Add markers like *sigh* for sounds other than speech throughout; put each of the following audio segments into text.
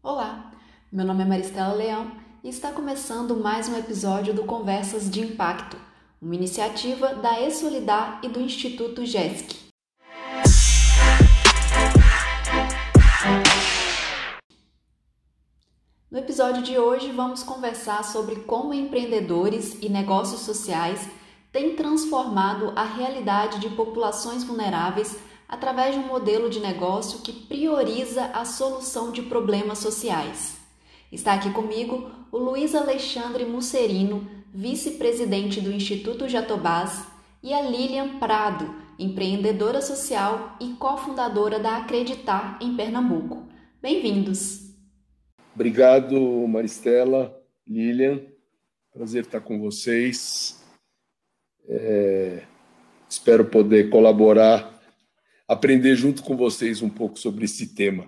Olá, meu nome é Maristela Leão e está começando mais um episódio do Conversas de Impacto, uma iniciativa da E-Solidar e do Instituto GESC. No episódio de hoje, vamos conversar sobre como empreendedores e negócios sociais têm transformado a realidade de populações vulneráveis através de um modelo de negócio que prioriza a solução de problemas sociais. Está aqui comigo o Luiz Alexandre Musserino, vice-presidente do Instituto Jatobás, e a Lilian Prado, empreendedora social e cofundadora da Acreditar em Pernambuco. Bem-vindos! Obrigado, Maristela, Lilian. Prazer estar com vocês. É, espero poder colaborar, aprender junto com vocês um pouco sobre esse tema.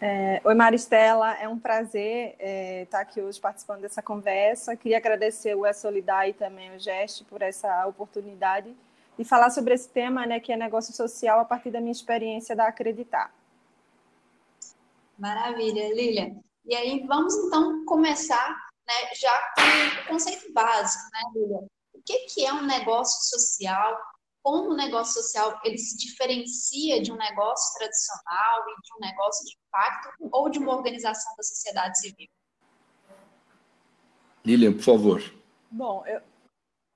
É, Oi, Maristela, é um prazer é, estar aqui hoje participando dessa conversa. Queria agradecer o E-Solidar e também o Geste por essa oportunidade de falar sobre esse tema, né, que é negócio social, a partir da minha experiência da Acreditar. Maravilha, Lilian. E aí vamos então começar né, já com o conceito básico, né, Lilian? O que, que é um negócio social? Como o negócio social ele se diferencia de um negócio tradicional e de um negócio de impacto ou de uma organização da sociedade civil? Lilian, por favor. Bom, eu,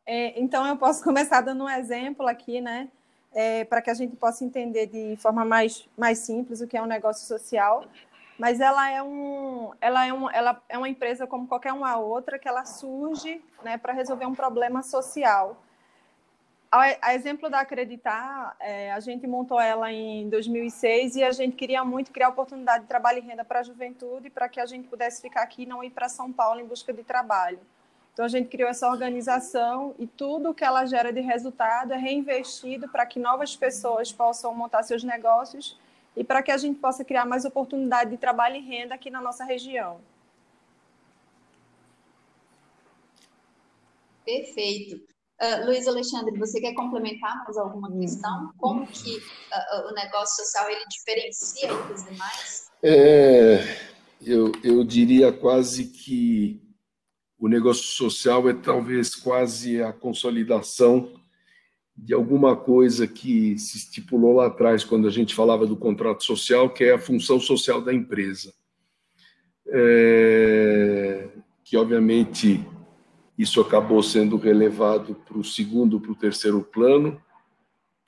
é, então eu posso *laughs* começar dando um exemplo aqui, né? É, para que a gente possa entender de forma mais, mais simples o que é um negócio social mas ela é um, ela é um, ela é uma empresa como qualquer uma outra que ela surge, né, para resolver um problema social. A, exemplo da Acreditar, é, a gente montou ela em 2006 e a gente queria muito criar oportunidade de trabalho e renda para a juventude, para que a gente pudesse ficar aqui e não ir para São Paulo em busca de trabalho. Então a gente criou essa organização e tudo que ela gera de resultado é reinvestido para que novas pessoas possam montar seus negócios e para que a gente possa criar mais oportunidade de trabalho e renda aqui na nossa região. Perfeito. Uh, Luiz Alexandre, você quer complementar mais alguma questão? Como que uh, o negócio social ele diferencia dos demais? É, eu, eu diria quase que o negócio social é talvez quase a consolidação de alguma coisa que se estipulou lá atrás, quando a gente falava do contrato social, que é a função social da empresa. É, que, obviamente, isso acabou sendo relevado para o segundo, para o terceiro plano,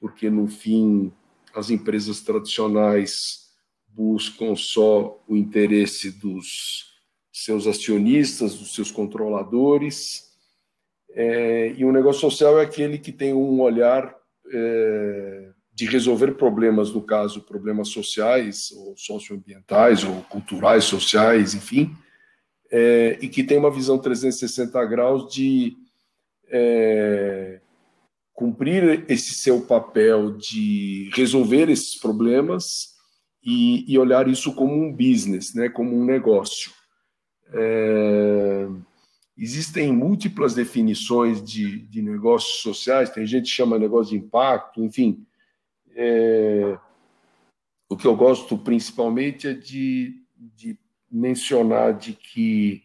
porque, no fim, as empresas tradicionais buscam só o interesse dos seus acionistas, dos seus controladores, é, e o negócio social é aquele que tem um olhar é, de resolver problemas, no caso, problemas sociais, ou socioambientais, ou culturais, sociais, enfim, é, e que tem uma visão 360 graus de é, cumprir esse seu papel de resolver esses problemas e, e olhar isso como um business, né, como um negócio. É, Existem múltiplas definições de, de negócios sociais, tem gente que chama negócio de impacto, enfim. É, o que eu gosto principalmente é de, de mencionar de que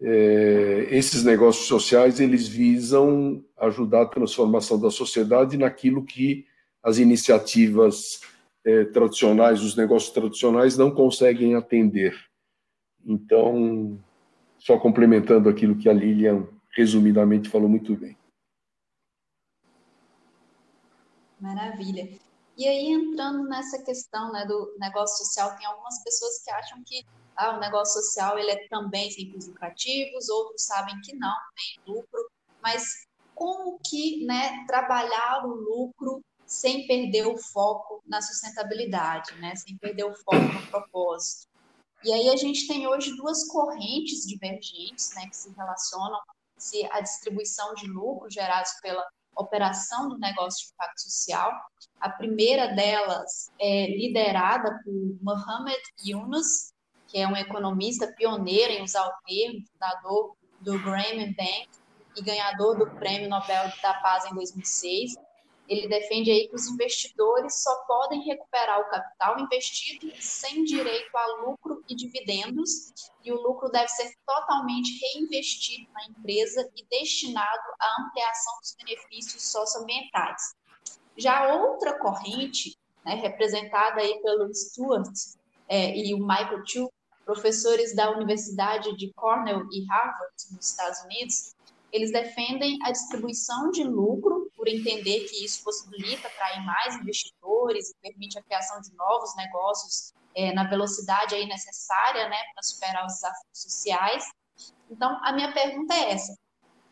é, esses negócios sociais eles visam ajudar a transformação da sociedade naquilo que as iniciativas é, tradicionais, os negócios tradicionais não conseguem atender. Então, só complementando aquilo que a Lilian resumidamente falou muito bem. Maravilha. E aí, entrando nessa questão né, do negócio social, tem algumas pessoas que acham que ah, o negócio social ele é também sem fins lucrativos, outros sabem que não, tem lucro, mas como que né, trabalhar o lucro sem perder o foco na sustentabilidade, né, sem perder o foco no propósito? E aí a gente tem hoje duas correntes divergentes, né, que se relacionam se a distribuição de lucros gerados pela operação do negócio de impacto social. A primeira delas é liderada por Mohamed Yunus, que é um economista pioneiro em usar o termo, fundador do Grameen Bank e ganhador do Prêmio Nobel da Paz em 2006. ele defende aí que os investidores só podem recuperar o capital investido sem direito a lucro e dividendos, e o lucro deve ser totalmente reinvestido na empresa e destinado à ampliação dos benefícios socioambientais. Já outra corrente, né, representada aí pelo Stuart é, e o Michael Chu, professores da Universidade de Cornell e Harvard, nos Estados Unidos, eles defendem a distribuição de lucro, por entender que isso possibilita atrair mais investidores e permite a criação de novos negócios é, na velocidade aí necessária né, para superar os desafios sociais. Então, a minha pergunta é essa: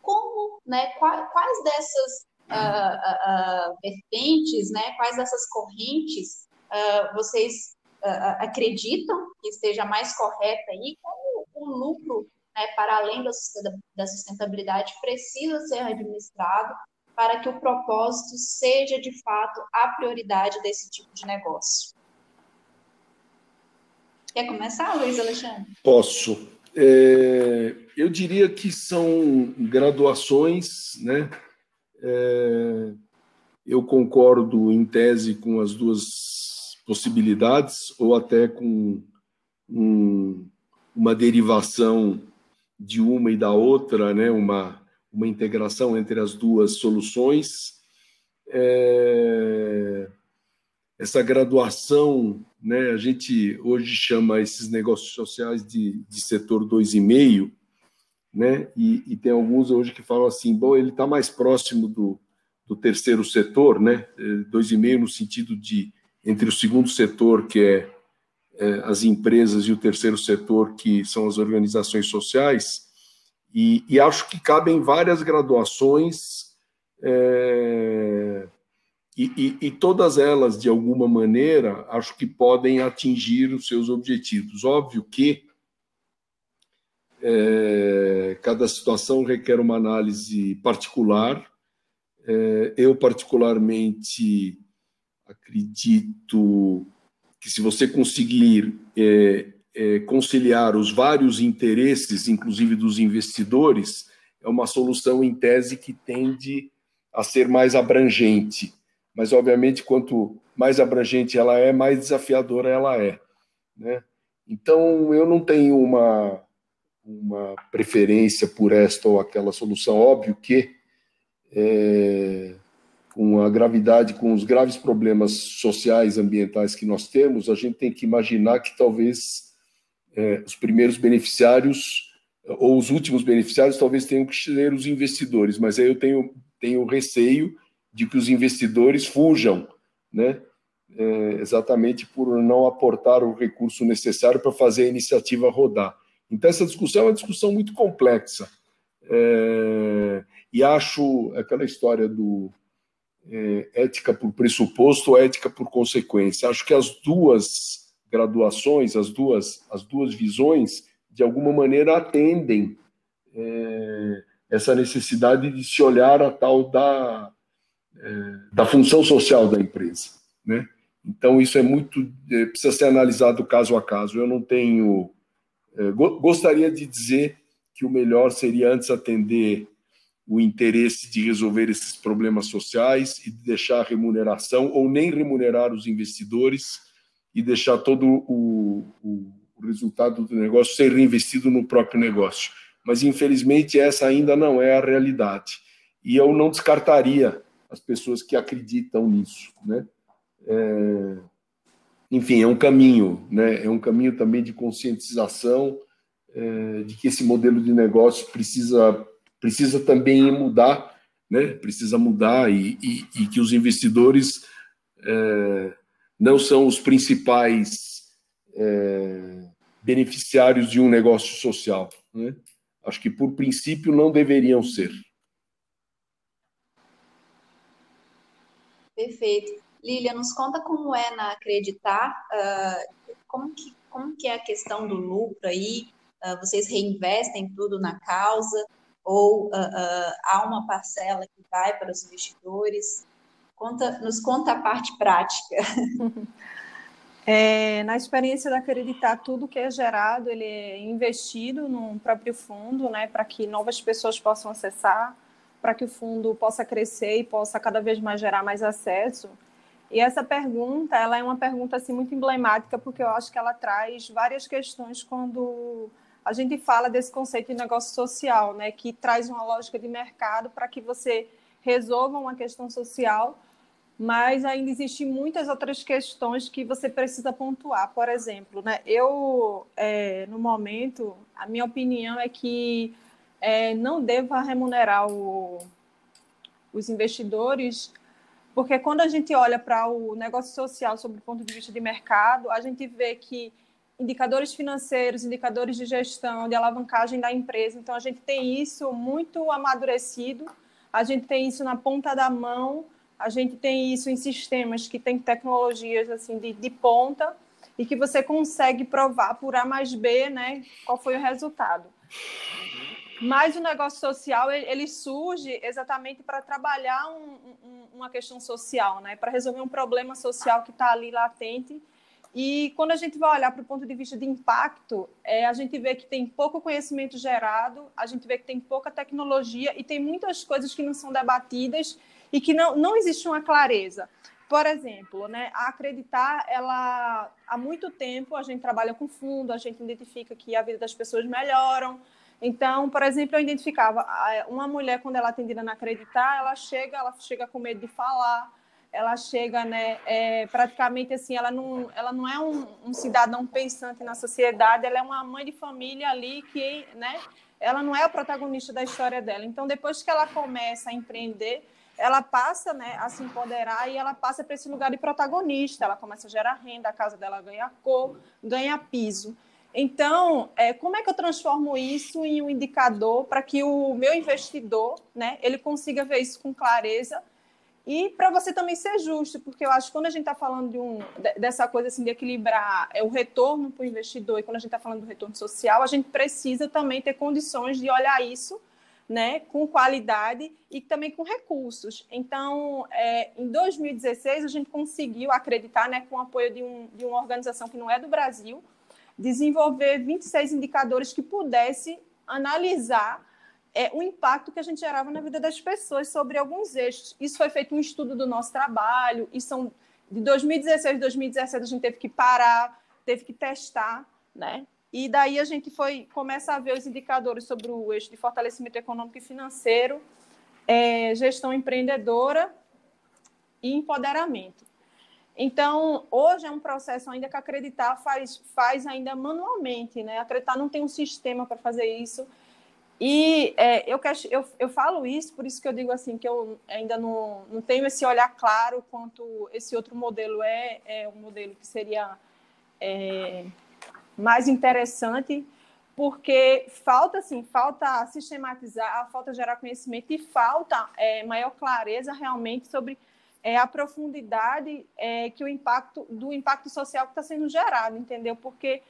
como, né, quais, dessas uh, uh, uh, vertentes, né, quais dessas correntes vocês acreditam que esteja mais correta aí? Como o lucro né, para além da sustentabilidade, precisa ser administrado para que o propósito seja, de fato, a prioridade desse tipo de negócio. Quer começar, Luiz Alexandre? Posso. É, eu diria que são graduações, né? É, eu concordo em tese com as duas possibilidades, ou até com um, uma derivação de uma e da outra, né, uma, uma integração entre as duas soluções. É, essa graduação, né, a gente hoje chama esses negócios sociais de, de setor 2,5, né, e, e tem alguns hoje que falam assim, bom, ele está mais próximo do, do terceiro setor, né, 2,5 no sentido de entre o segundo setor, que é é, as empresas e o terceiro setor, que são as organizações sociais, e, e acho que cabem várias graduações, é, e, e, e, todas elas, de alguma maneira, acho que podem atingir os seus objetivos. Óbvio que é, cada situação requer uma análise particular. É, eu, particularmente, acredito que se você conseguir é, é, conciliar os vários interesses, inclusive dos investidores, é uma solução em tese que tende a ser mais abrangente. Mas, obviamente, quanto mais abrangente ela é, mais desafiadora ela é. Né? Então, eu não tenho uma, uma preferência por esta ou aquela solução. Óbvio que é, com a gravidade, com os graves problemas sociais, ambientais que nós temos, a gente tem que imaginar que talvez é, os primeiros beneficiários ou os últimos beneficiários talvez tenham que ser os investidores, mas aí eu tenho, tenho receio de que os investidores fujam, né? É, exatamente por não aportar o recurso necessário para fazer a iniciativa rodar. Então, essa discussão é uma discussão muito complexa. É, e acho aquela história do é, ética por pressuposto ou ética por consequência. Acho que as duas graduações, as duas, as duas visões, de alguma maneira atendem é, essa necessidade de se olhar a tal da, é, da função social da empresa. Né? Então, isso é muito. É, precisa ser analisado caso a caso. Eu não tenho. É, gostaria de dizer que o melhor seria antes atender o interesse de resolver esses problemas sociais e de deixar a remuneração ou nem remunerar os investidores e deixar todo o, o, resultado do negócio ser reinvestido no próprio negócio. Mas, infelizmente, essa ainda não é a realidade. E eu não descartaria as pessoas que acreditam nisso. Né? É... Enfim, é um caminho, né? é um caminho também de conscientização é, de que esse modelo de negócio precisa precisa também mudar, né? precisa mudar e, e, e que os investidores é, não são os principais é, beneficiários de um negócio social. Né? Acho que, por princípio, não deveriam ser. Perfeito. Lília, nos conta como é na Acreditar, uh, como, que, como que é a questão do lucro aí, uh, vocês reinvestem tudo na causa, ou uh, uh, há uma parcela que vai para os investidores? Conta, nos conta a parte prática. *laughs* É, na experiência da Acreditar, tudo que é gerado, ele é investido num próprio fundo, né, para que novas pessoas possam acessar para que o fundo possa crescer e possa cada vez mais gerar mais acesso. E essa pergunta, ela é uma pergunta assim muito emblemática porque eu acho que ela traz várias questões quando a gente fala desse conceito de negócio social, né, que traz uma lógica de mercado para que você resolva uma questão social, mas ainda existem muitas outras questões que você precisa pontuar. Por exemplo, né, eu, é, no momento, a minha opinião é que é, não deva remunerar o, os investidores porque quando a gente olha para o negócio social sob o ponto de vista de mercado, a gente vê que indicadores financeiros, indicadores de gestão, de alavancagem da empresa, então a gente tem isso muito amadurecido, a gente tem isso na ponta da mão, a gente tem isso em sistemas que têm tecnologias assim de, de ponta e que você consegue provar por A mais B, né, qual foi o resultado. Mas o negócio social ele surge exatamente para trabalhar um, um, uma questão social, né? Para resolver um problema social que está ali latente. E quando a gente vai olhar para o ponto de vista de impacto, é, a gente vê que tem pouco conhecimento gerado, a gente vê que tem pouca tecnologia e tem muitas coisas que não são debatidas e que não, não existe uma clareza. Por exemplo, né, a acreditar, ela há muito tempo a gente trabalha com fundo, a gente identifica que a vida das pessoas melhoram, então, por exemplo, eu identificava uma mulher quando ela é atendida na acreditar, ela chega, ela chega com medo de falar, ela chega, né, é, praticamente assim, ela não, ela não é um, um, cidadão pensante na sociedade, ela é uma mãe de família ali que, né, ela não é a protagonista da história dela. Então, depois que ela começa a empreender, ela passa, né, a se empoderar e ela passa para esse lugar de protagonista. Ela começa a gerar renda, a casa dela ganha cor, ganha piso. Então, é, como é que eu transformo isso em um indicador para que o meu investidor, né, ele consiga ver isso com clareza e para você também ser justo, porque eu acho que quando a gente está falando de um, dessa coisa assim de equilibrar é, o retorno para o investidor e quando a gente está falando do retorno social, a gente precisa também ter condições de olhar isso né, com qualidade e também com recursos. Então, é, em 2016, a gente conseguiu acreditar, né, com o apoio de, um, de uma organização que não é do Brasil, desenvolver 26 indicadores que pudesse analisar é, o impacto que a gente gerava na vida das pessoas sobre alguns eixos. Isso foi feito um estudo do nosso trabalho, e são de 2016 a 2017 a gente teve que parar, teve que testar, né? E daí a gente foi começa a ver os indicadores sobre o eixo de fortalecimento econômico e financeiro, é, gestão empreendedora e empoderamento. Então, hoje é um processo ainda que acreditar faz, faz ainda manualmente, né? Acreditar não tem um sistema para fazer isso. E é, eu, eu, eu falo isso, por isso que eu digo assim, que eu ainda não, não tenho esse olhar claro quanto esse outro modelo é, é um modelo que seria é, mais interessante, porque falta, assim, falta sistematizar, falta gerar conhecimento e falta é, maior clareza realmente sobre é a profundidade é, que o impacto do impacto social que está sendo gerado, entendeu? Porque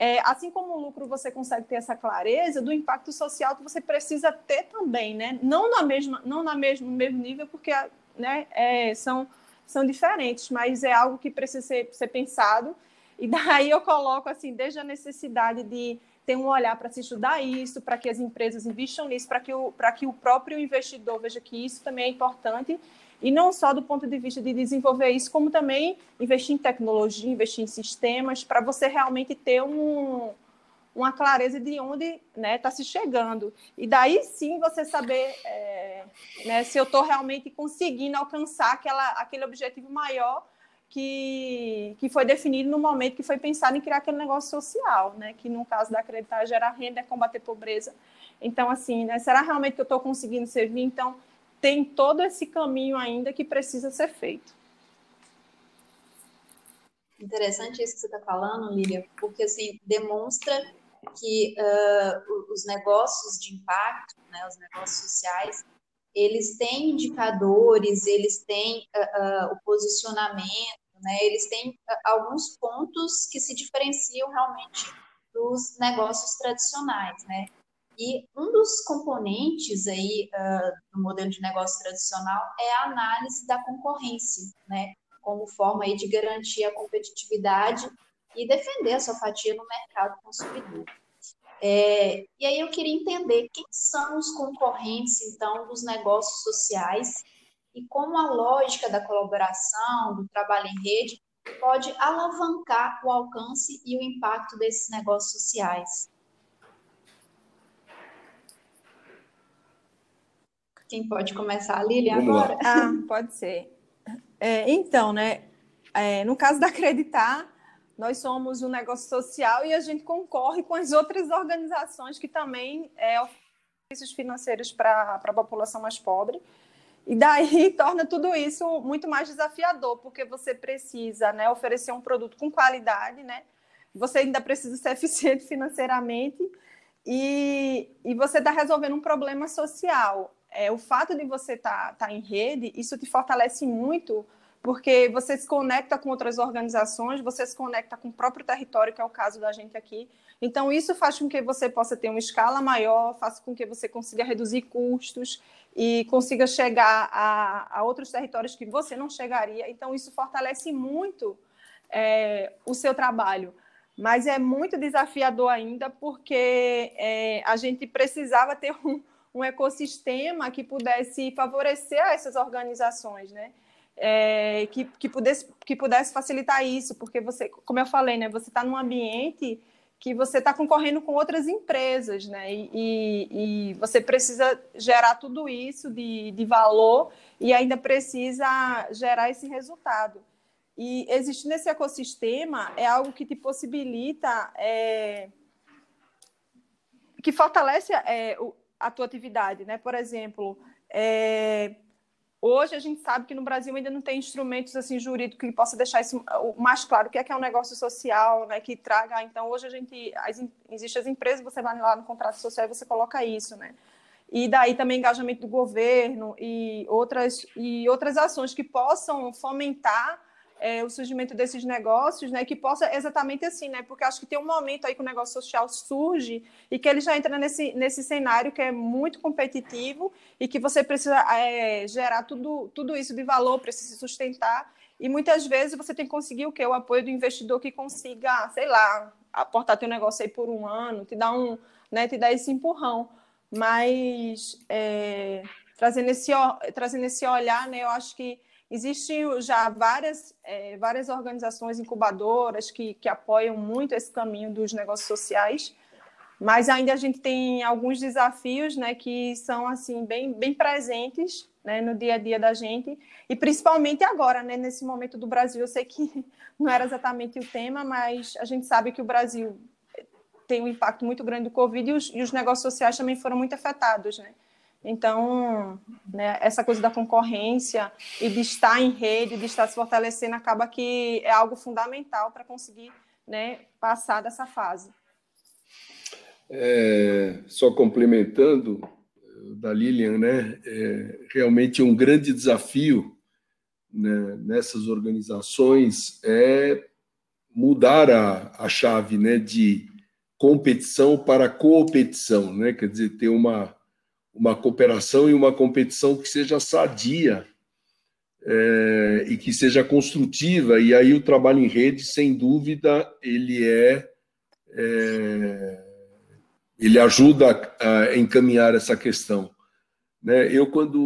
é, assim como o lucro você consegue ter essa clareza, do impacto social que você precisa ter também, né? Não na mesma, não na mesmo, mesmo nível, porque né, é, são, são diferentes, mas é algo que precisa ser, ser pensado. E daí eu coloco assim, desde a necessidade de ter um olhar para se estudar isso, para que as empresas investam nisso, para que, o, que o próprio investidor veja que isso também é importante e não só do ponto de vista de desenvolver isso, como também investir em tecnologia, investir em sistemas, para você realmente ter um, uma clareza de onde está né, tá se chegando. E daí sim você saber é, né, se eu estou realmente conseguindo alcançar aquela, aquele objetivo maior que, que foi definido no momento que foi pensado em criar aquele negócio social, né, que no caso da acreditar gerar renda, é combater pobreza. Então, assim, né, será realmente que eu estou conseguindo servir? Então, tem todo esse caminho ainda que precisa ser feito. Interessante isso que você está falando, Lília, porque assim demonstra que uh, os negócios de impacto, né, os negócios sociais, eles têm indicadores, eles têm uh, uh, o posicionamento, né, eles têm alguns pontos que se diferenciam realmente dos negócios tradicionais, né? E um dos componentes aí uh, do modelo de negócio tradicional é a análise da concorrência, né? Como forma aí de garantir a competitividade e defender a sua fatia no mercado consumidor. É, e aí eu queria entender quem são os concorrentes, então, dos negócios sociais e como a lógica da colaboração, do trabalho em rede, pode alavancar o alcance e o impacto desses negócios sociais. Quem pode começar, Lilian, agora? Ah, pode ser. É, então, né, é, no caso da Acreditar, nós somos um negócio social e a gente concorre com as outras organizações que também é, oferecem serviços financeiros para a população mais pobre. E daí *laughs* torna tudo isso muito mais desafiador, porque você precisa né, oferecer um produto com qualidade, né? você ainda precisa ser *laughs* eficiente financeiramente e, e você está resolvendo um problema social. É, o fato de você estar tá, tá em rede, isso te fortalece muito, porque você se conecta com outras organizações, você se conecta com o próprio território, que é o caso da gente aqui. Então, isso faz com que você possa ter uma escala maior, faz com que você consiga reduzir custos e consiga chegar a, a outros territórios que você não chegaria. Então, isso fortalece muito é, o seu trabalho. Mas é muito desafiador ainda, porque é, a gente precisava ter um, um ecossistema que pudesse favorecer essas organizações, né? É, que, que, pudesse, que pudesse facilitar isso, porque você, como eu falei, né, você está num ambiente que você está concorrendo com outras empresas, né? E, e, e, você precisa gerar tudo isso de, de valor e ainda precisa gerar esse resultado. E existir nesse ecossistema é algo que te possibilita, é, que fortalece é, a tua atividade, né? Por exemplo, é, hoje a gente sabe que no Brasil ainda não tem instrumentos assim jurídicos que possa deixar isso mais claro o que é que é um negócio social, né? Que traga. Então hoje a gente as, existe as empresas, você vai lá no contrato social e você coloca isso, né? E daí também engajamento do governo e outras e outras ações que possam fomentar é, o surgimento desses negócios, né, que possa exatamente assim, né, porque acho que tem um momento aí que o negócio social surge e que ele já entra nesse, nesse cenário que é muito competitivo e que você precisa é, gerar tudo, tudo isso de valor, precisa se sustentar e muitas vezes você tem que conseguir o quê? O apoio do investidor que consiga, sei lá, aportar teu negócio aí por um ano, te dar um, né, te dar esse empurrão, mas é, trazendo esse trazendo esse olhar, né, eu acho que Existem já várias, é, várias organizações incubadoras que, que apoiam muito esse caminho dos negócios sociais, mas ainda a gente tem alguns desafios né, que são assim bem, bem presentes né, no dia a dia da gente, e principalmente agora, né, nesse momento do Brasil. Eu sei que *laughs* não era exatamente o tema, mas a gente sabe que o Brasil tem um impacto muito grande do Covid e os, e os negócios sociais também foram muito afetados. Né? Então, né, essa coisa da concorrência e de estar em rede, de estar se fortalecendo, acaba que é algo fundamental para conseguir né, passar dessa fase. É, só complementando da Lilian, né, é realmente um grande desafio né, nessas organizações é mudar a, a chave né, de competição para competição, né, quer dizer, ter uma uma cooperação e uma competição que seja sadia é, e que seja construtiva. E aí o trabalho em rede, sem dúvida, ele é, é ele ajuda a encaminhar essa questão. Né? Eu, quando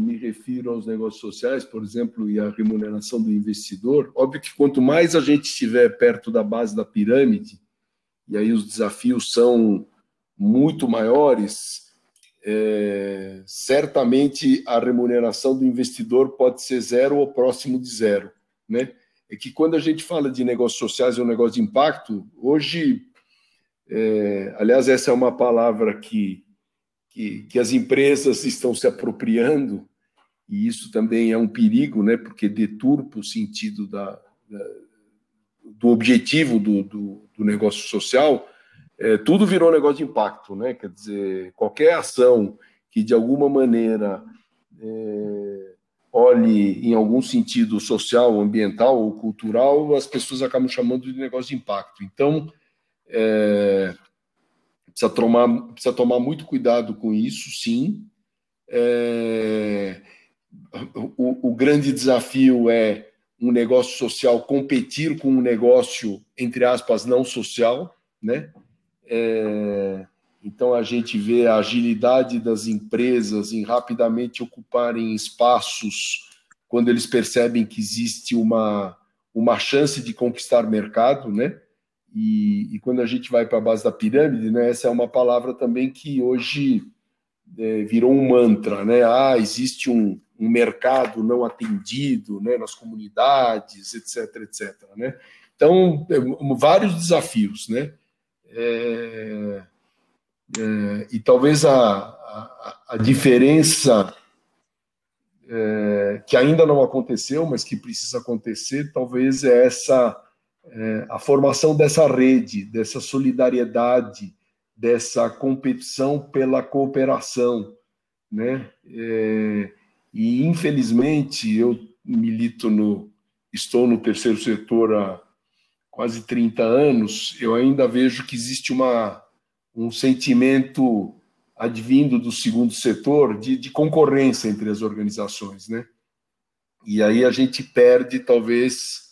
me refiro aos negócios sociais, por exemplo, e à remuneração do investidor, óbvio que quanto mais a gente estiver perto da base da pirâmide, e aí os desafios são muito maiores, é, certamente a remuneração do investidor pode ser zero ou próximo de zero, né? É que quando a gente fala de negócios sociais ou negócio de impacto, hoje, é, aliás, essa é uma palavra que, que, que as empresas estão se apropriando, e isso também é um perigo, né? Porque deturpa o sentido da, da do objetivo do, do, do negócio social, é, tudo virou negócio de impacto, né? Quer dizer, qualquer ação que de alguma maneira é, olhe em algum sentido social, ambiental ou cultural, as pessoas acabam chamando de negócio de impacto. Então, é, precisa, tomar, precisa tomar muito cuidado com isso, sim. É, o, o grande desafio é um negócio social competir com um negócio, entre aspas, não social, né? É, então a gente vê a agilidade das empresas em rapidamente ocuparem espaços quando eles percebem que existe uma, uma chance de conquistar mercado, né? E, e quando a gente vai para a base da pirâmide, né? Essa é uma palavra também que hoje é, virou um mantra, né? Ah, existe um, um mercado não atendido, né? Nas comunidades, etc, etc, né? Então, é, vários desafios, né? É, é, e talvez a, a, a diferença é, que ainda não aconteceu, mas que precisa acontecer, talvez é essa é, a formação dessa rede, dessa solidariedade, dessa competição pela cooperação, né? É, e infelizmente eu milito no, estou no terceiro setor há quase 30 anos, eu ainda vejo que existe uma um sentimento advindo do segundo setor de, de, concorrência entre as organizações, né? E aí a gente perde talvez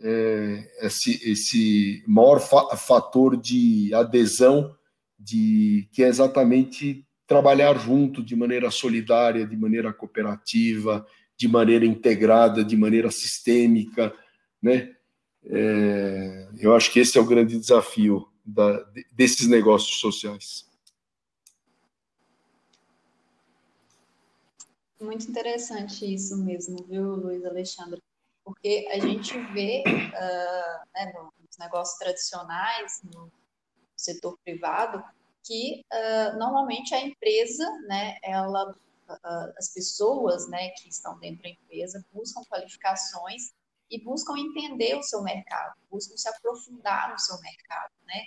é, esse, esse maior fa fator de adesão, de que é exatamente trabalhar junto de maneira solidária, de maneira cooperativa, de maneira integrada, de maneira sistêmica, né? É, eu acho que esse é o grande desafio da, desses negócios sociais. Muito interessante isso mesmo, viu, Luiz Alexandre? Porque a gente vê uh, né, nos negócios tradicionais, no setor privado, que uh, normalmente a empresa, né, ela, uh, as pessoas, né, que estão dentro da empresa buscam qualificações e buscam entender o seu mercado, buscam se aprofundar no seu mercado, né?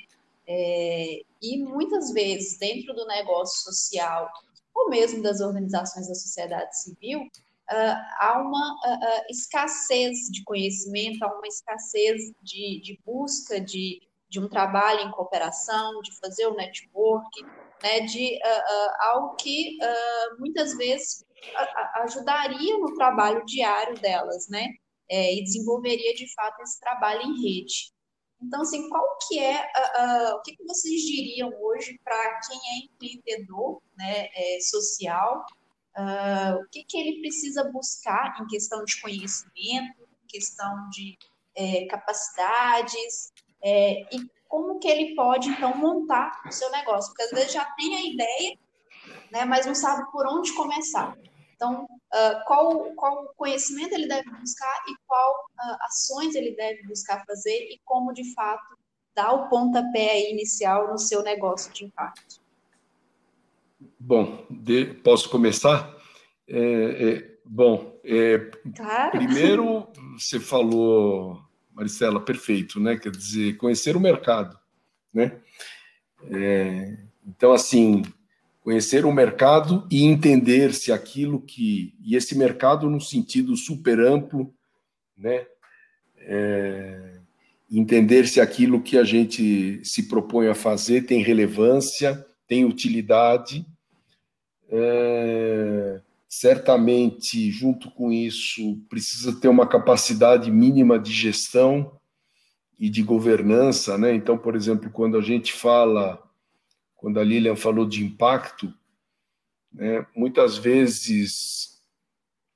É, e muitas vezes, dentro do negócio social, ou mesmo das organizações da sociedade civil, uh, há uma uh, uh, escassez de conhecimento, há uma escassez de, de busca de, de um trabalho em cooperação, de fazer o network, né, de algo que muitas vezes ajudaria no trabalho diário delas, né? É, e desenvolveria de fato esse trabalho em rede. Então, assim, qual que é, uh, uh, o que, que vocês diriam hoje para quem é empreendedor né, é, social, uh, o que, que ele precisa buscar em questão de conhecimento, em questão de é, capacidades, é, e como que ele pode, então, montar o seu negócio? Porque às vezes já tem a ideia, né, mas não sabe por onde começar. Então, uh, qual, qual conhecimento ele deve buscar e qual uh, ações ele deve buscar fazer e como, de fato, dar o pontapé inicial no seu negócio de impacto? Bom, de, posso começar? É, é, bom, é, claro. primeiro você falou, Maricela, perfeito, né? Quer dizer, conhecer o mercado, né? É, então, assim, conhecer o mercado e entender se aquilo que e esse mercado no sentido super amplo, né? É, entender se aquilo que a gente se propõe a fazer tem relevância, tem utilidade. É, certamente, junto com isso, precisa ter uma capacidade mínima de gestão e de governança, né? Então, por exemplo, quando a gente fala quando a Lilian falou de impacto, né, muitas vezes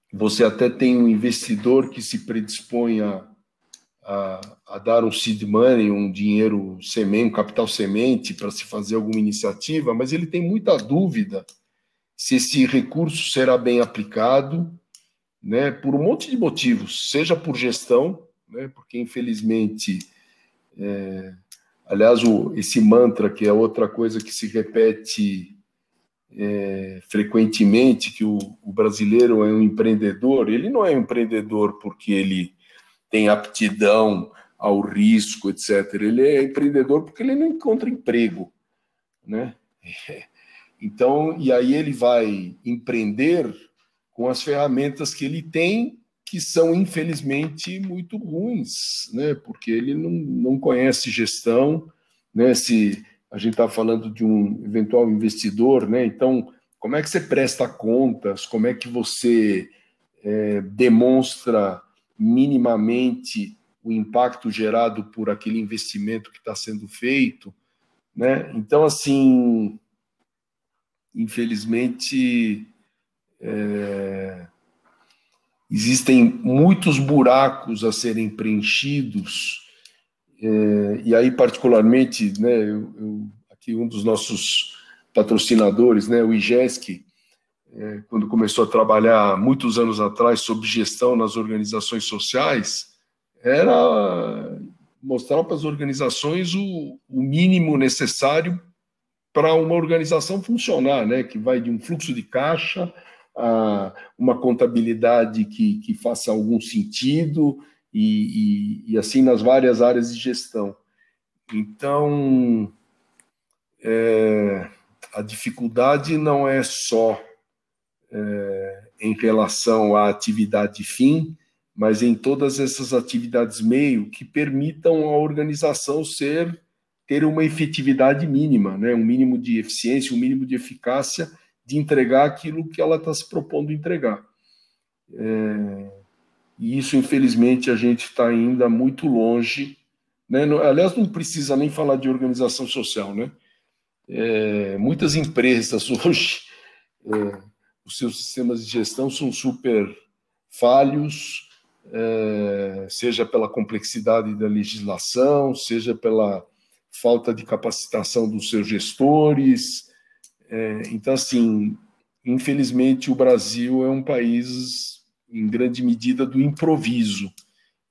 você até tem um investidor que se predispõe a, a, a dar um seed money, um dinheiro semente, um capital semente para se fazer alguma iniciativa, mas ele tem muita dúvida se esse recurso será bem aplicado, né, por um monte de motivos, seja por gestão, né, porque infelizmente é, Aliás, o, esse mantra, que é outra coisa que se repete é, frequentemente, que o, o, brasileiro é um empreendedor, ele não é um empreendedor porque ele tem aptidão ao risco, etc. Ele é empreendedor porque ele não encontra emprego, né? *laughs* Então, e aí ele vai empreender com as ferramentas que ele tem que são, infelizmente, muito ruins, né? porque ele não, não conhece gestão. Né? Se a gente está falando de um eventual investidor, né? então, como é que você presta contas? Como é que você é, demonstra minimamente o impacto gerado por aquele investimento que está sendo feito? né? Então, assim, infelizmente, é, existem muitos buracos a serem preenchidos, é, e aí, particularmente, né, eu, eu, aqui um dos nossos patrocinadores, né, o IGESC, é, quando começou a trabalhar muitos anos atrás sobre gestão nas organizações sociais, era mostrar para as organizações o, o mínimo necessário para uma organização funcionar, né? que vai de um fluxo de caixa a uma contabilidade que, que faça algum sentido e, e, e assim nas várias áreas de gestão. Então, é, a dificuldade não é só é, em relação à atividade fim, mas em todas essas atividades meio que permitam a organização ser ter uma efetividade mínima, né? um mínimo de eficiência, um mínimo de eficácia de entregar aquilo que ela está se propondo entregar. É, e isso, infelizmente, a gente está ainda muito longe. Né? Aliás, não precisa nem falar de organização social. Né? É, muitas empresas *laughs* hoje, é, os seus sistemas de gestão são super falhos, é, seja pela complexidade da legislação, seja pela falta de capacitação dos seus gestores. É, então, assim, infelizmente, o Brasil é um país, em grande medida, do improviso.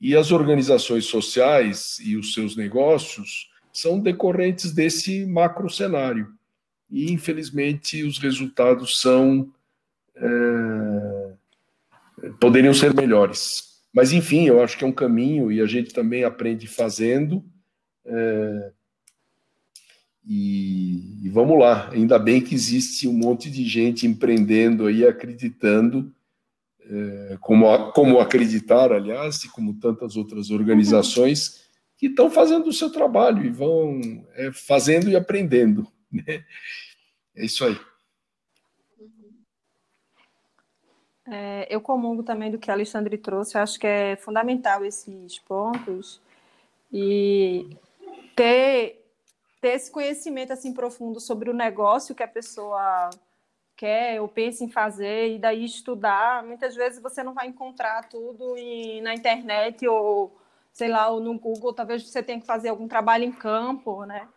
E as organizações sociais e os seus negócios são decorrentes desse macro cenário. E, infelizmente, os resultados são. É, poderiam ser melhores. Mas, enfim, eu acho que é um caminho e a gente também aprende fazendo. É, e, e, vamos lá, ainda bem que existe um monte de gente empreendendo aí, acreditando, é, como, como acreditar, aliás, e como tantas outras organizações que estão fazendo o seu trabalho e vão é, fazendo e aprendendo. Né? É isso aí. É, eu comungo também do que a Alexandre trouxe, eu acho que é fundamental esses pontos e ter, ter esse conhecimento assim profundo sobre o negócio que a pessoa quer ou pensa em fazer e daí estudar. Muitas vezes você não vai encontrar tudo em, na internet ou, sei lá, ou no Google, talvez você tenha que fazer algum trabalho em campo, né?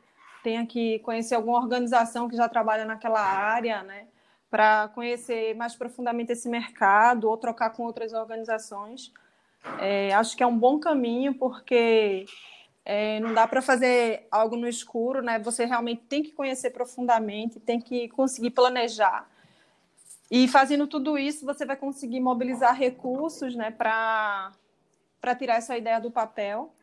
Tenha que conhecer alguma organização que já trabalha naquela área, né? para conhecer mais profundamente esse mercado ou trocar com outras organizações. É, acho que é um bom caminho, porque é, não dá para fazer algo no escuro, né? Você realmente tem que conhecer profundamente, tem que conseguir planejar. E fazendo tudo isso, você vai conseguir mobilizar recursos né, para tirar essa ideia do papel.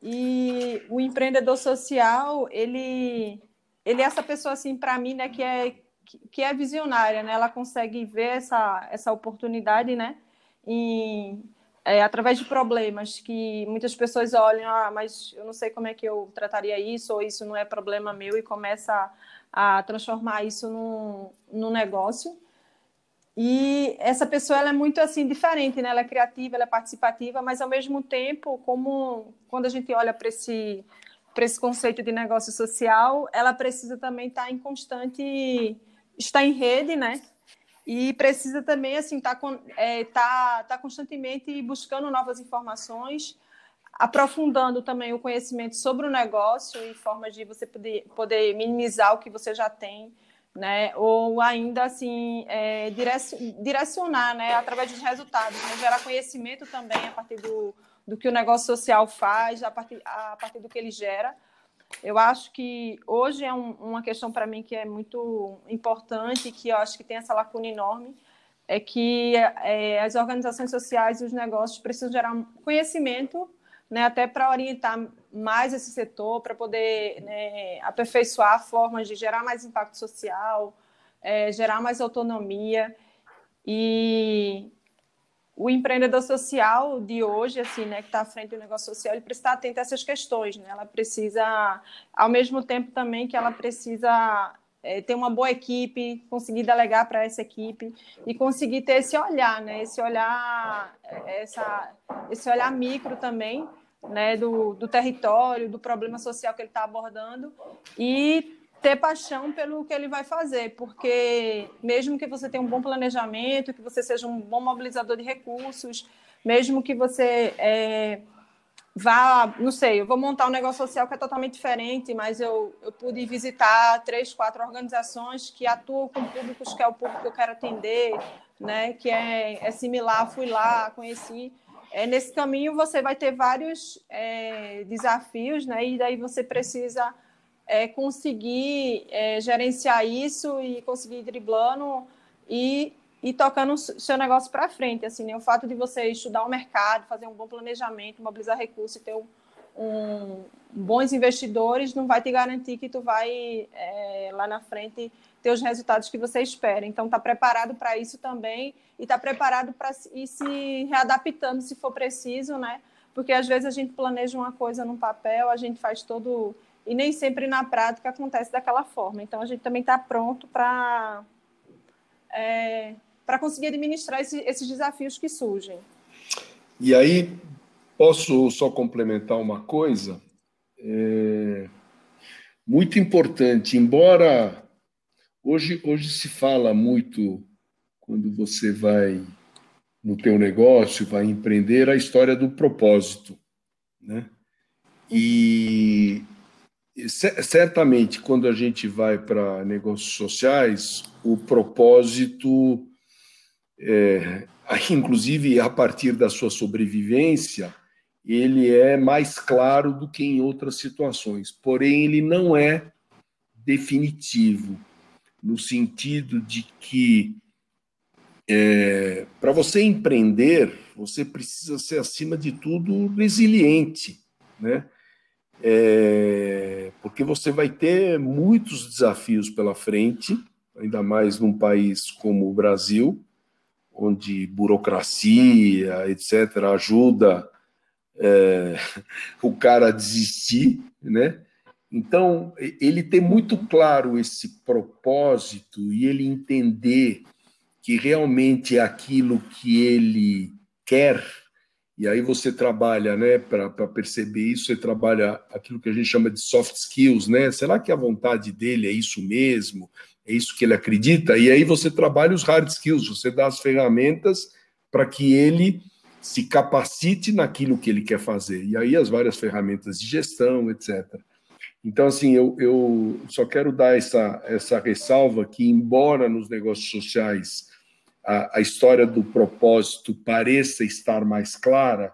E o empreendedor social, ele, ele é essa pessoa, assim, para mim, né, que é que é visionária, né? Ela consegue ver essa, essa oportunidade, né? Em, é, através de problemas que muitas pessoas olham, ah, mas eu não sei como é que eu trataria isso, ou isso não é problema meu, e começa a, transformar isso num, num negócio. E essa pessoa ela é muito assim diferente, né? Ela é criativa, ela é participativa, mas ao mesmo tempo, como quando a gente olha para esse para esse conceito de negócio social, ela precisa também estar em constante está em rede, né? E precisa também assim estar tá, é, tá, tá constantemente buscando novas informações, aprofundando também o conhecimento sobre o negócio e formas de você poder, poder minimizar o que você já tem, né? Ou ainda assim é, direcionar, né? Através dos resultados, né? gerar conhecimento também a partir do, do que o negócio social faz, a partir, a partir do que ele gera eu acho que hoje é um, uma questão para mim que é muito importante, que eu acho que tem essa lacuna enorme, é que é, as organizações sociais e os negócios precisam gerar conhecimento, né, até para orientar mais esse setor, para poder né, aperfeiçoar formas de gerar mais impacto social, é, gerar mais autonomia. E o empreendedor social de hoje, assim, né, que está à frente do negócio social, ele precisa estar atento a essas questões, né? Ela precisa, ao mesmo tempo também que ela precisa é, ter uma boa equipe, conseguir delegar para essa equipe e conseguir ter esse olhar, né? Esse olhar, essa, esse olhar micro também, né, do, do território, do problema social que ele está abordando e ter paixão pelo que ele vai fazer, porque mesmo que você tenha um bom planejamento, que você seja um bom mobilizador de recursos, mesmo que você é, vá, não sei, eu vou montar um negócio social que é totalmente diferente, mas eu, eu pude visitar três, quatro organizações que atuam com públicos que é o público que eu quero atender, né, que é, é similar, fui lá, conheci. É, nesse caminho você vai ter vários é, desafios, né, e daí você precisa é, conseguir é, gerenciar isso e conseguir ir driblando e, e tocando o seu negócio para frente. Assim, né? O fato de você estudar o mercado, fazer um bom planejamento, mobilizar recursos e ter um, um, bons investidores não vai te garantir que tu vai é, lá na frente ter os resultados que você espera. Então, está preparado para isso também e está preparado para ir se readaptando se for preciso, né? Porque às vezes a gente planeja uma coisa num papel, a gente faz todo e nem sempre na prática acontece daquela forma. Então, a gente também está pronto para é, para conseguir administrar esse, esses desafios que surgem. E aí, posso só complementar uma coisa? É muito importante, embora hoje, hoje se fala muito, quando você vai no teu negócio, vai empreender, a história do propósito. Né? E certamente, quando a gente vai para negócios sociais, o propósito, é, inclusive a partir da sua sobrevivência, ele é mais claro do que em outras situações. Porém, ele não é definitivo, no sentido de que é, para você empreender, você precisa ser, acima de tudo, resiliente, né? É, porque você vai ter muitos desafios pela frente, ainda mais num país como o Brasil, onde burocracia, etc., ajuda é, *laughs* o cara a desistir, né? Então, ele ter muito claro esse propósito e ele entender que realmente é aquilo que ele quer e aí você trabalha, né, para perceber isso, você trabalha aquilo que a gente chama de soft skills, né? Será que a vontade dele é isso mesmo? É isso que ele acredita? E aí você trabalha os hard skills, você dá as ferramentas para que ele se capacite naquilo que ele quer fazer. E aí as várias ferramentas de gestão, etc. Então, assim, eu, eu só quero dar essa, essa ressalva que, embora nos negócios sociais a, a história do propósito pareça estar mais clara,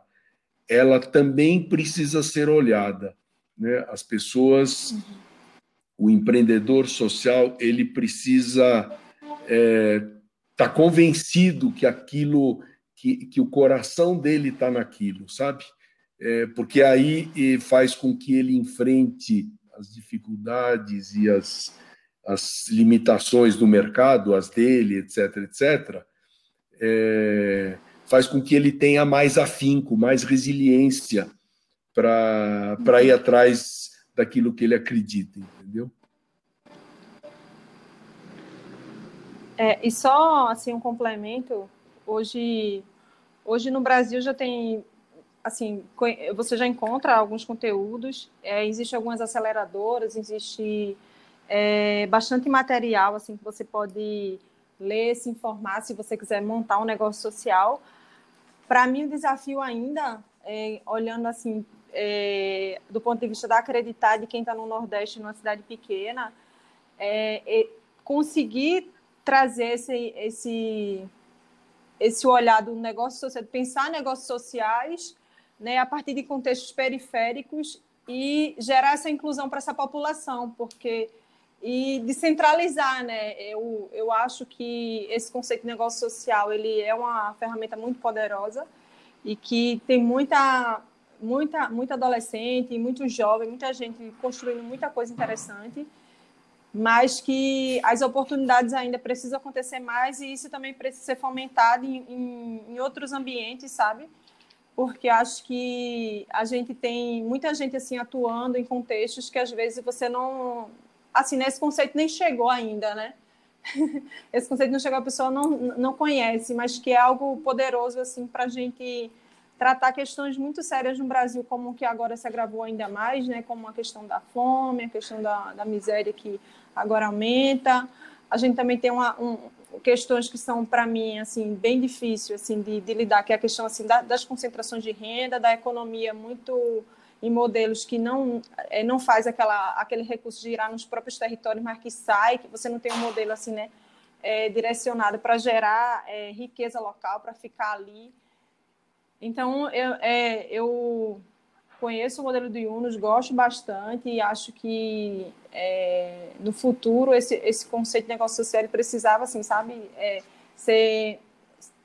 ela também precisa ser olhada. Né? As pessoas, o empreendedor social, ele precisa estar é, tá convencido que aquilo, que, que o coração dele está naquilo, sabe? É, porque aí faz com que ele enfrente as dificuldades e as, as limitações do mercado, as dele, etc., etc., é, faz com que ele tenha mais afinco, mais resiliência para ir atrás daquilo que ele acredita, entendeu? É, e só assim um complemento, hoje, hoje no Brasil já tem assim, você já encontra alguns conteúdos, é, existe algumas aceleradoras, existe é, bastante material assim que você pode ler, se informar, se você quiser montar um negócio social. Para mim, o desafio ainda, é, olhando assim, é, do ponto de vista da acreditar de quem está no Nordeste, numa cidade pequena, é, é, conseguir trazer esse, esse, esse olhar do negócio social, pensar negócios sociais né, a partir de contextos periféricos e gerar essa inclusão para essa população, porque e descentralizar, né? Eu, eu acho que esse conceito de negócio social ele é uma ferramenta muito poderosa e que tem muita muita muita adolescente, muito jovem, muita gente construindo muita coisa interessante, mas que as oportunidades ainda precisam acontecer mais e isso também precisa ser fomentado em, em, em outros ambientes, sabe? porque acho que a gente tem muita gente assim atuando em contextos que às vezes você não assim, né, esse conceito nem chegou ainda, né? *laughs* Esse conceito não chegou, a pessoa não, não conhece, mas que é algo poderoso, assim, para a gente tratar questões muito sérias no Brasil, como que agora se agravou ainda mais, né, como a questão da fome, a questão da, da miséria que agora aumenta. A gente também tem uma, um, questões que são para mim assim bem difíceis assim de, de, lidar, que é a questão assim da, das concentrações de renda, da economia muito em modelos que não é, não faz aquela aquele recurso girar nos próprios territórios, mas que sai, que você não tem um modelo assim, né, é, direcionado para gerar é, riqueza local, para ficar ali. Então, eu, é, eu conheço o modelo do Yunus, gosto bastante e acho que é, no futuro esse, esse conceito de negócio social precisava, assim, sabe, é, ser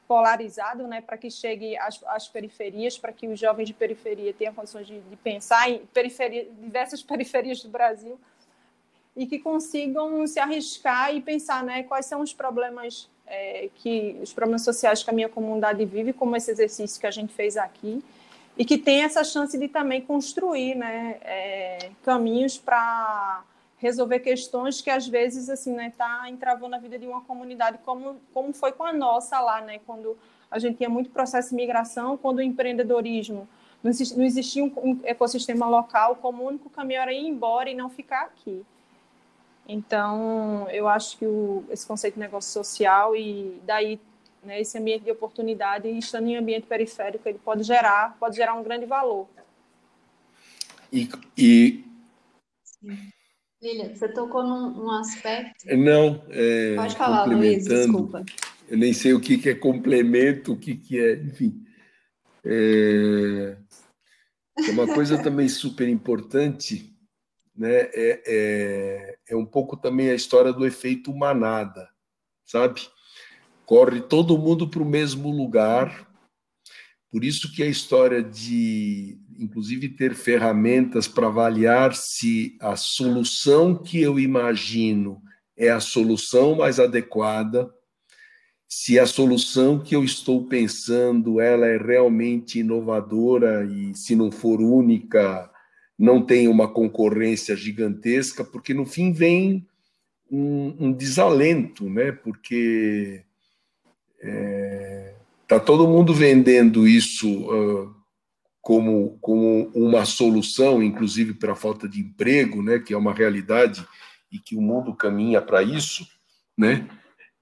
polarizado, né, para que chegue às, às periferias, para que os jovens de periferia tenham condições de, de pensar em periferia, diversas *laughs* periferias do Brasil e que consigam se arriscar e pensar, né, quais são os problemas é, que os problemas sociais que a minha comunidade vive, como esse exercício que a gente fez aqui, e que tem essa chance de também construir né, é, caminhos para resolver questões que às vezes assim né está entravando a vida de uma comunidade como como foi com a nossa lá né quando a gente tinha muito processo de migração quando o empreendedorismo não existia, não existia um ecossistema local como o único caminho era ir embora e não ficar aqui então, eu acho que o, esse conceito de negócio social e daí né, esse ambiente de oportunidade, estando em ambiente periférico, ele pode gerar, pode gerar um grande valor. E, e... Lilia, você tocou num, num aspecto. Não, é, pode falar, Luiz, desculpa. Eu nem sei o que, que é complemento, o que, que é, enfim. É, é uma coisa também super importante né, é, é, é um pouco também a história do efeito manada, sabe? Corre todo mundo para o mesmo lugar. Por isso que a história de, inclusive, ter ferramentas para avaliar se a solução que eu imagino é a solução mais adequada, se a solução que eu estou pensando ela é realmente inovadora e se não for única, não tem uma concorrência gigantesca, porque no fim vem um, um desalento, né? Porque é, tá todo mundo vendendo isso uh, como, como uma solução, inclusive para a falta de emprego, né? Que é uma realidade e que o mundo caminha para isso, né?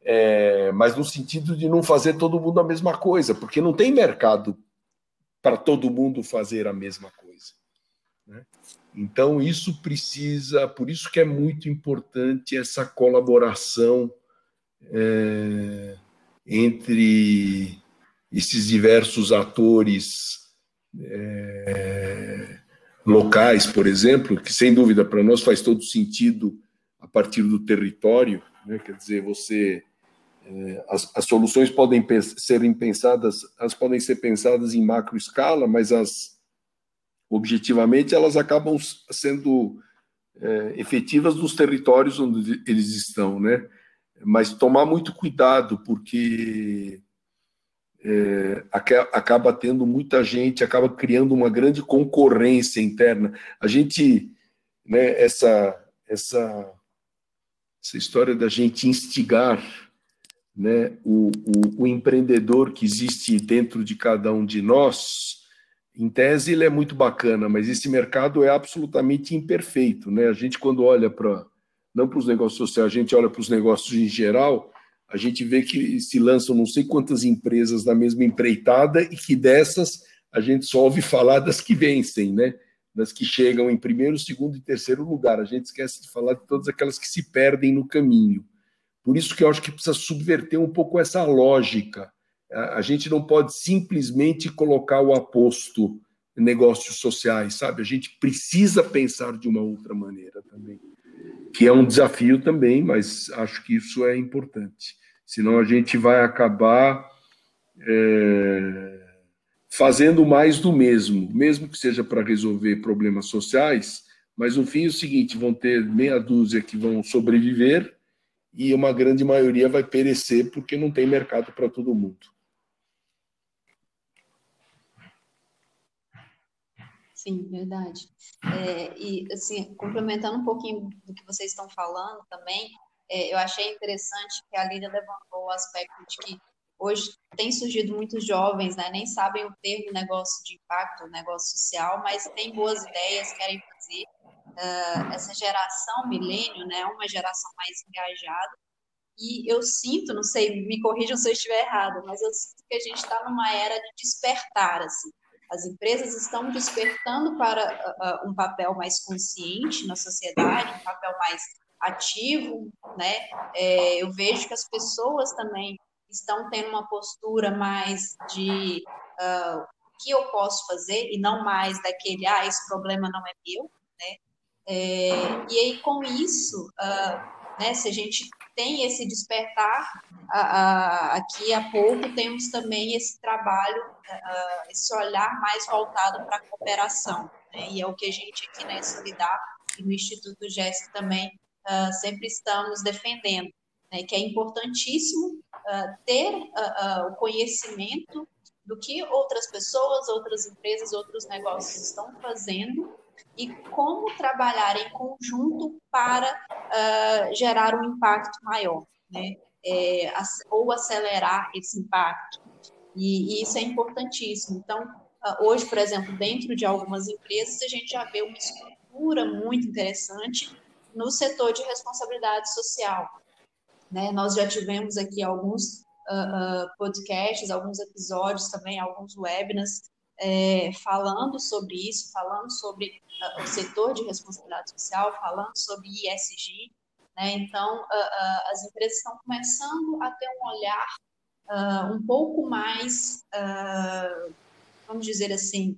É, mas no sentido de não fazer todo mundo a mesma coisa, porque não tem mercado para todo mundo fazer a mesma coisa. Né? Então, isso precisa, por isso que é muito importante essa colaboração é, entre esses diversos atores é, locais, por exemplo, que sem dúvida para nós faz todo sentido a partir do território, né? quer dizer, você é, as, as, soluções podem serem pensadas, elas podem ser pensadas em macro escala, mas as objetivamente, elas acabam sendo é, efetivas nos territórios onde eles estão, né? Mas tomar muito cuidado, porque é, acaba tendo muita gente, acaba criando uma grande concorrência interna. A gente, né, essa, essa, essa história da gente instigar né, o, o, o empreendedor que existe dentro de cada um de nós, em tese ele é muito bacana, mas esse mercado é absolutamente imperfeito, né? A gente quando olha para não para os negócios sociais, a gente olha para os negócios em geral, a gente vê que se lançam não sei quantas empresas na mesma empreitada e que dessas a gente só ouve falar das que vencem, né? Das que chegam em primeiro, segundo e terceiro lugar. A gente esquece de falar de todas aquelas que se perdem no caminho. Por isso que eu acho que precisa subverter um pouco essa lógica a gente não pode simplesmente colocar o aposto em negócios sociais, sabe? A gente precisa pensar de uma outra maneira também, que é um desafio também, mas acho que isso é importante. Senão a gente vai acabar é, fazendo mais do mesmo, mesmo que seja para resolver problemas sociais, mas no fim é o seguinte: vão ter meia dúzia que vão sobreviver e uma grande maioria vai perecer porque não tem mercado para todo mundo. Sim, verdade. É, e, assim, complementando um pouquinho do que vocês estão falando também, eu achei interessante que a Lídia levantou o aspecto de que hoje tem surgido muitos jovens, né, nem sabem o termo negócio de impacto, negócio social, mas têm boas ideias, querem fazer. Uh, essa geração milênio, né, uma geração mais engajada, e eu sinto, não sei, me corrijam se eu estiver errado, mas eu sinto que a gente está numa era de despertar, assim. As empresas estão despertando para uh, um papel mais consciente na sociedade, um papel mais ativo, né? É, eu vejo que as pessoas também estão tendo uma postura mais de uh, o que eu posso fazer e não mais daquele, ah, esse problema não é meu, né? É, e aí, com isso, uh, né, se a gente tem esse despertar, aqui a pouco temos também esse trabalho, esse olhar mais voltado para a cooperação. Né? E é o que a gente aqui na Solidar e no Instituto GES também sempre estamos defendendo, né? que é importantíssimo ter o conhecimento do que outras pessoas, outras empresas, outros negócios estão fazendo e como trabalhar em conjunto para uh, gerar um impacto maior, né? É, ou acelerar esse impacto. E, e, isso é importantíssimo. Então, uh, hoje, por exemplo, dentro de algumas empresas, a gente já vê uma estrutura muito interessante no setor de responsabilidade social. Né? Nós já tivemos aqui alguns uh, podcasts, alguns episódios também, alguns webinars é, falando sobre isso, falando sobre uh, o setor de responsabilidade social, falando sobre ISG. Né? Então, uh, uh, as empresas estão começando a ter um olhar um pouco mais, vamos dizer assim,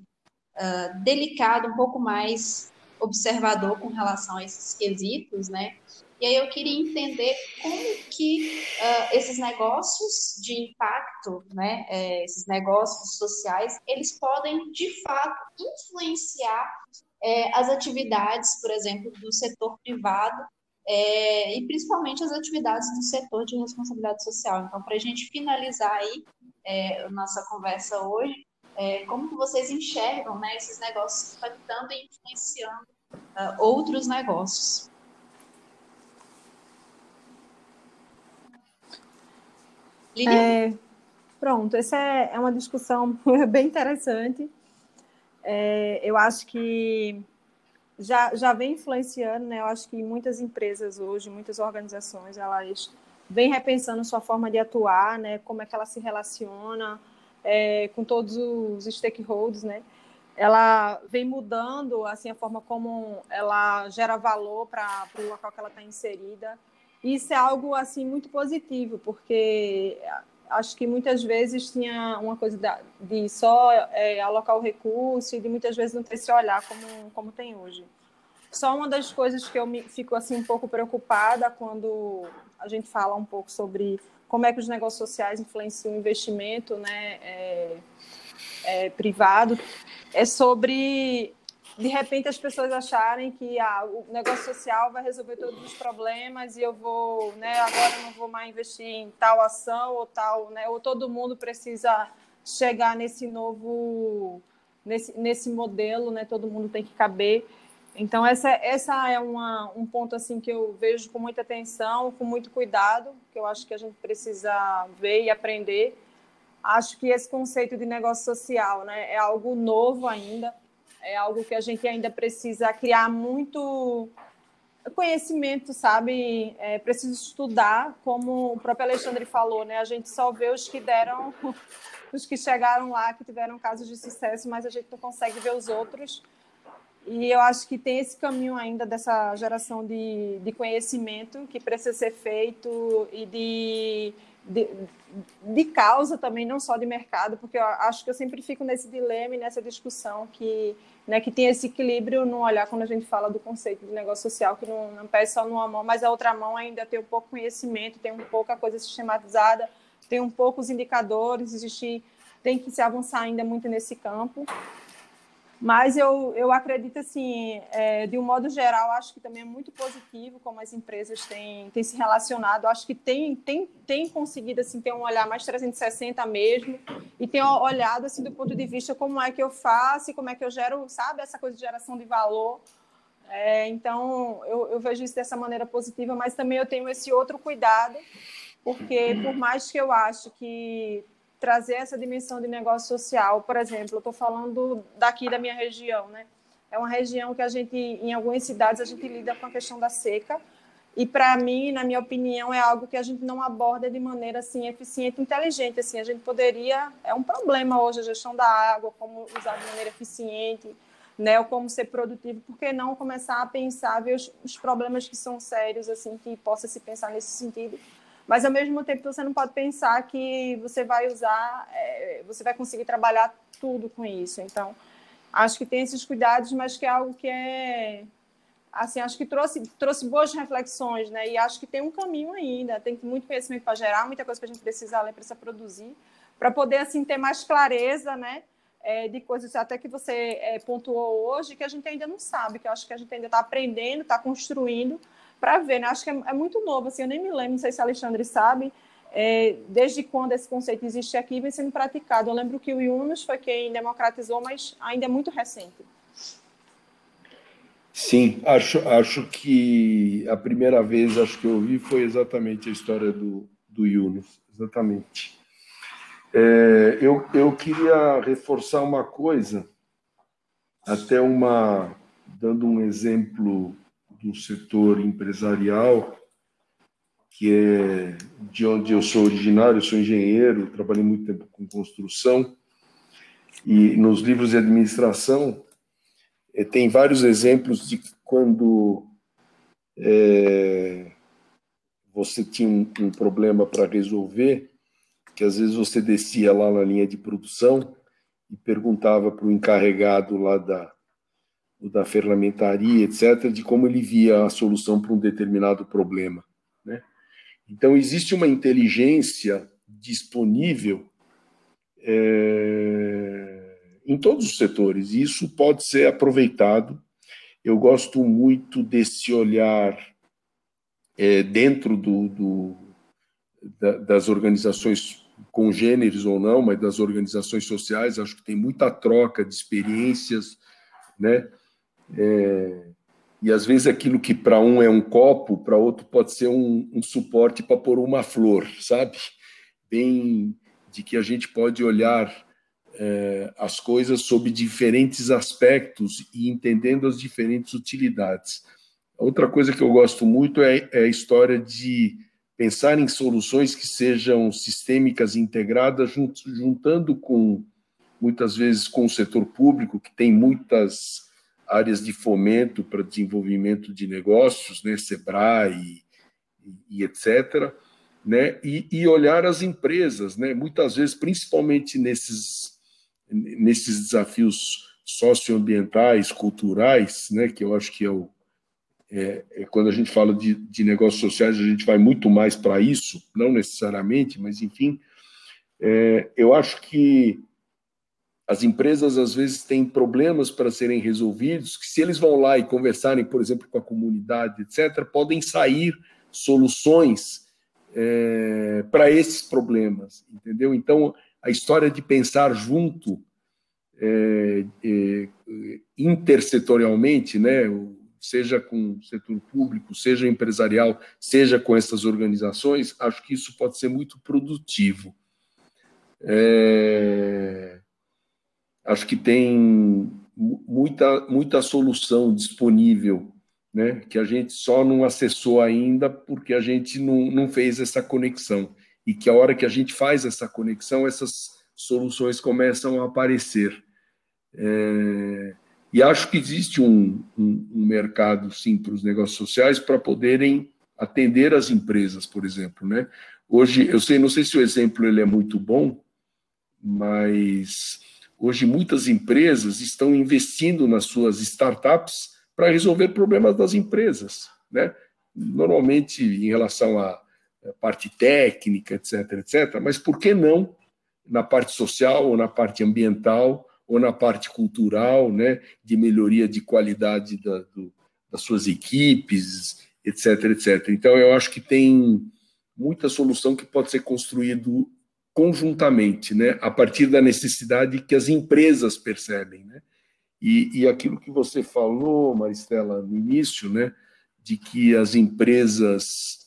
delicado, um pouco mais observador com relação a esses quesitos, né? E aí eu queria entender como que uh, esses negócios de impacto, né, é, esses negócios sociais, eles podem de fato influenciar é, as atividades, por exemplo, do setor privado é, e principalmente as atividades do setor de responsabilidade social. Então, para a gente finalizar aí é, nossa conversa hoje, é, como vocês enxergam né, esses negócios impactando e influenciando uh, outros negócios? É, pronto, essa é, é uma discussão *laughs* bem interessante. É, eu acho que já, já vem influenciando, né? Eu acho que muitas empresas hoje, muitas organizações, elas vêm repensando sua forma de atuar, né? Como é que ela se relaciona é, com todos os stakeholders, né? Ela vem mudando, assim, a forma como ela gera valor para o local que ela está inserida. Isso é algo assim muito positivo, porque acho que muitas vezes tinha uma coisa de só é, alocar o recurso e de muitas vezes não ter esse olhar como, como tem hoje. Só uma das coisas que eu me, fico assim um pouco preocupada quando a gente fala um pouco sobre como é que os negócios sociais influenciam o investimento né, é, é, privado, é sobre de repente as pessoas acharem que ah, o negócio social vai resolver todos os problemas e eu vou, né, agora não vou mais investir em tal ação ou tal, né, ou todo mundo precisa chegar nesse novo nesse, nesse modelo, né, todo mundo tem que caber. Então essa essa é uma, um ponto assim que eu vejo com muita atenção, com muito cuidado, que eu acho que a gente precisa ver e aprender. Acho que esse conceito de negócio social, né, é algo novo ainda é algo que a gente ainda precisa criar muito conhecimento, sabe? É, precisa estudar, como o próprio Alexandre falou, né? A gente só vê os que deram, *laughs* os que chegaram lá, que tiveram casos de sucesso, mas a gente não consegue ver os outros. E eu acho que tem esse caminho ainda dessa geração de, de conhecimento que precisa ser feito e de de, de causa também, não só de mercado, porque eu acho que eu sempre fico nesse dilema e nessa discussão que, né, que tem esse equilíbrio no olhar quando a gente fala do conceito de negócio social, que não, não pede só numa mão, mas a outra mão ainda tem um pouco conhecimento, tem um pouco a coisa sistematizada, tem um pouco os indicadores, existe, tem que se avançar ainda muito nesse campo. Mas eu, eu acredito, assim, é, de um modo geral, acho que também é muito positivo como as empresas têm, têm se relacionado. Acho que tem, tem, tem conseguido assim, ter um olhar mais 360 mesmo e tem olhado assim, do ponto de vista como é que eu faço e como é que eu gero, sabe, essa coisa de geração de valor. É, então, eu, eu vejo isso dessa maneira positiva, mas também eu tenho esse outro cuidado porque por mais que eu acho que trazer essa dimensão de negócio social, por exemplo, eu estou falando daqui da minha região, né? É uma região que a gente, em algumas cidades, a gente lida com a questão da seca, e para mim, na minha opinião, é algo que a gente não aborda de maneira assim eficiente, inteligente. Assim, a gente poderia é um problema hoje a gestão da água, como usar de maneira eficiente, né, ou como ser produtivo. Por que não começar a pensar ver os, os problemas que são sérios assim que possa se pensar nesse sentido? Mas ao mesmo tempo você não pode pensar que você vai usar, é, você vai conseguir trabalhar tudo com isso. Então acho que tem esses cuidados, mas que é algo que é assim, acho que trouxe, trouxe boas reflexões, né? E acho que tem um caminho ainda, tem muito conhecimento para gerar, muita coisa que a gente precisa ler, precisa produzir, para poder, assim, ter mais clareza, né? É, de coisas até que você é, pontuou hoje, que a gente ainda não sabe, que eu acho que a gente ainda está aprendendo, está construindo, para ver, né? Acho que é, é, muito novo, assim, eu nem me lembro, não sei se Alexandre sabe, é, desde quando esse conceito existe aqui vem sendo praticado. Eu lembro que o Yunus foi quem democratizou, mas ainda é muito recente. Sim, acho, acho que a primeira vez acho que eu ouvi foi exatamente a história do, do Yunus, exatamente. É, eu, eu queria reforçar uma coisa, até uma dando um exemplo do setor empresarial, que é de onde eu sou originário, eu sou engenheiro, trabalhei muito tempo com construção, e nos livros de administração é, tem vários exemplos de quando é, você tinha um, um problema para resolver, que às vezes você descia lá na linha de produção e perguntava para o encarregado lá da, da ferramentaria, etc., de como ele via a solução para um determinado problema. Né? Então, existe uma inteligência disponível é, em todos os setores. E isso pode ser aproveitado. Eu gosto muito desse olhar é, dentro do, do da, das organizações congêneres ou não, mas das organizações sociais. Acho que tem muita troca de experiências, né? É, e às vezes aquilo que para um é um copo, para outro pode ser um, um suporte para pôr uma flor, sabe? Bem de que a gente pode olhar é, as coisas sob diferentes aspectos e entendendo as diferentes utilidades. Outra coisa que eu gosto muito é, é a história de pensar em soluções que sejam sistêmicas integradas, juntando com, muitas vezes, com o setor público, que tem muitas áreas de fomento para desenvolvimento de negócios, né, SEBRAE e, e, etc., né, e, e, olhar as empresas, né, muitas vezes, principalmente nesses nesses desafios socioambientais, culturais, né, que eu acho que é, o, é, é quando a gente fala de, de, negócios sociais, a gente vai muito mais para isso, não necessariamente, mas enfim, é, eu acho que as empresas às vezes têm problemas para serem resolvidos, que se eles vão lá e conversarem, por exemplo, com a comunidade, etc., podem sair soluções é, para esses problemas, entendeu? Então, a história de pensar junto, é, é, intersetorialmente, né, seja com o setor público, seja empresarial, seja com essas organizações, acho que isso pode ser muito produtivo. É, acho que tem muita, muita solução disponível, né, que a gente só não acessou ainda porque a gente não, não fez essa conexão e que a hora que a gente faz essa conexão, essas soluções começam a aparecer. É, e acho que existe um, um, um mercado, sim, para os negócios sociais para poderem atender as empresas, por exemplo. Né? Hoje, eu sei, não sei se o exemplo ele é muito bom, mas hoje muitas empresas estão investindo nas suas startups para resolver problemas das empresas. Né? Normalmente, em relação a parte técnica, etc., etc., mas por que não na parte social ou na parte ambiental ou na parte cultural, né, de melhoria de qualidade da, do, das suas equipes, etc., etc. Então, eu acho que tem muita solução que pode ser construído conjuntamente, né, a partir da necessidade que as empresas percebem, né? E, e aquilo que você falou, Maristela, no início, né, de que as empresas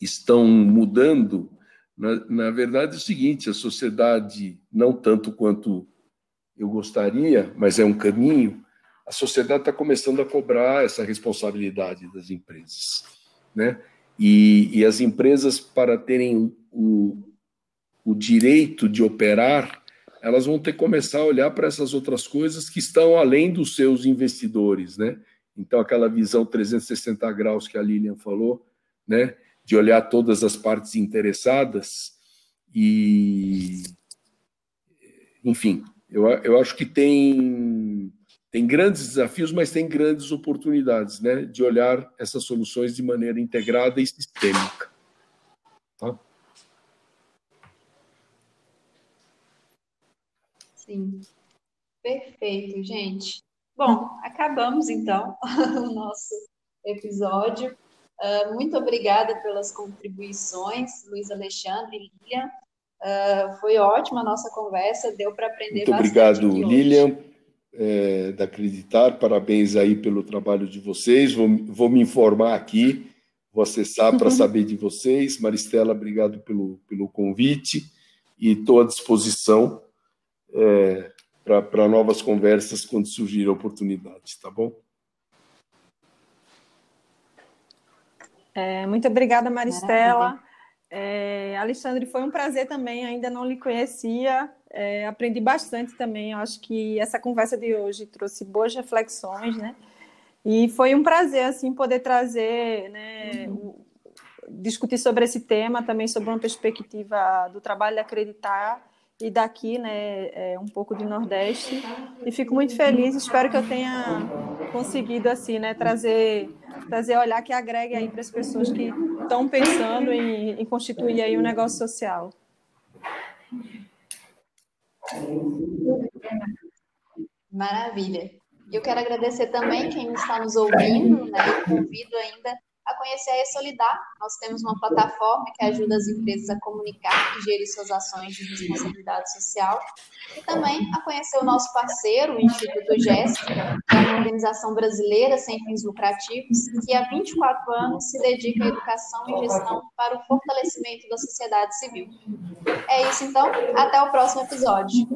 estão mudando, na, na verdade é o seguinte: a sociedade, não tanto quanto eu gostaria, mas é um caminho, a sociedade está começando a cobrar essa responsabilidade das empresas. Né? E, e as empresas, para terem o, o direito de operar, elas vão ter que começar a olhar para essas outras coisas que estão além dos seus investidores. Né? Então, aquela visão 360 graus que a Lilian falou, né? de olhar todas as partes interessadas e, enfim, eu, eu acho que tem, tem grandes desafios, mas tem grandes oportunidades né, de olhar essas soluções de maneira integrada e sistêmica. Tá? Sim, perfeito, gente. Bom, acabamos então *laughs* o nosso episódio. Uh, muito obrigada pelas contribuições, Luiz Alexandre e Lilian. Uh, foi ótima a nossa conversa, deu para aprender Muito bastante. obrigado, Lilian, é, da Acreditar. Parabéns aí pelo trabalho de vocês. Vou, vou me informar aqui, vou acessar para *laughs* saber de vocês. Maristela, obrigado pelo, pelo convite e estou à disposição é, para novas conversas quando surgir a oportunidade, tá bom? É, muito obrigada, Maristela. É, Alexandre, foi um prazer também, ainda não lhe conhecia, é, aprendi bastante também. Eu acho que essa conversa de hoje trouxe boas reflexões, né? E foi um prazer, assim, poder trazer, né, uhum. discutir sobre esse tema, também sobre uma perspectiva do trabalho de acreditar e daqui, né, é, um pouco do Nordeste. E fico muito feliz, espero que eu tenha conseguido, assim, né, trazer trazer olhar que agregue aí para as pessoas que estão pensando em, em constituir aí um negócio social. Maravilha. Eu quero agradecer também quem está nos ouvindo, né? Convido ainda a conhecer a Solidar. Nós temos uma plataforma que ajuda as empresas a comunicar e gerir suas ações de responsabilidade social. E também a conhecer o nosso parceiro, o Instituto GES, que é uma organização brasileira sem fins lucrativos, que há 24 anos se dedica à educação e gestão para o fortalecimento da sociedade civil. É isso, então. Até o próximo episódio.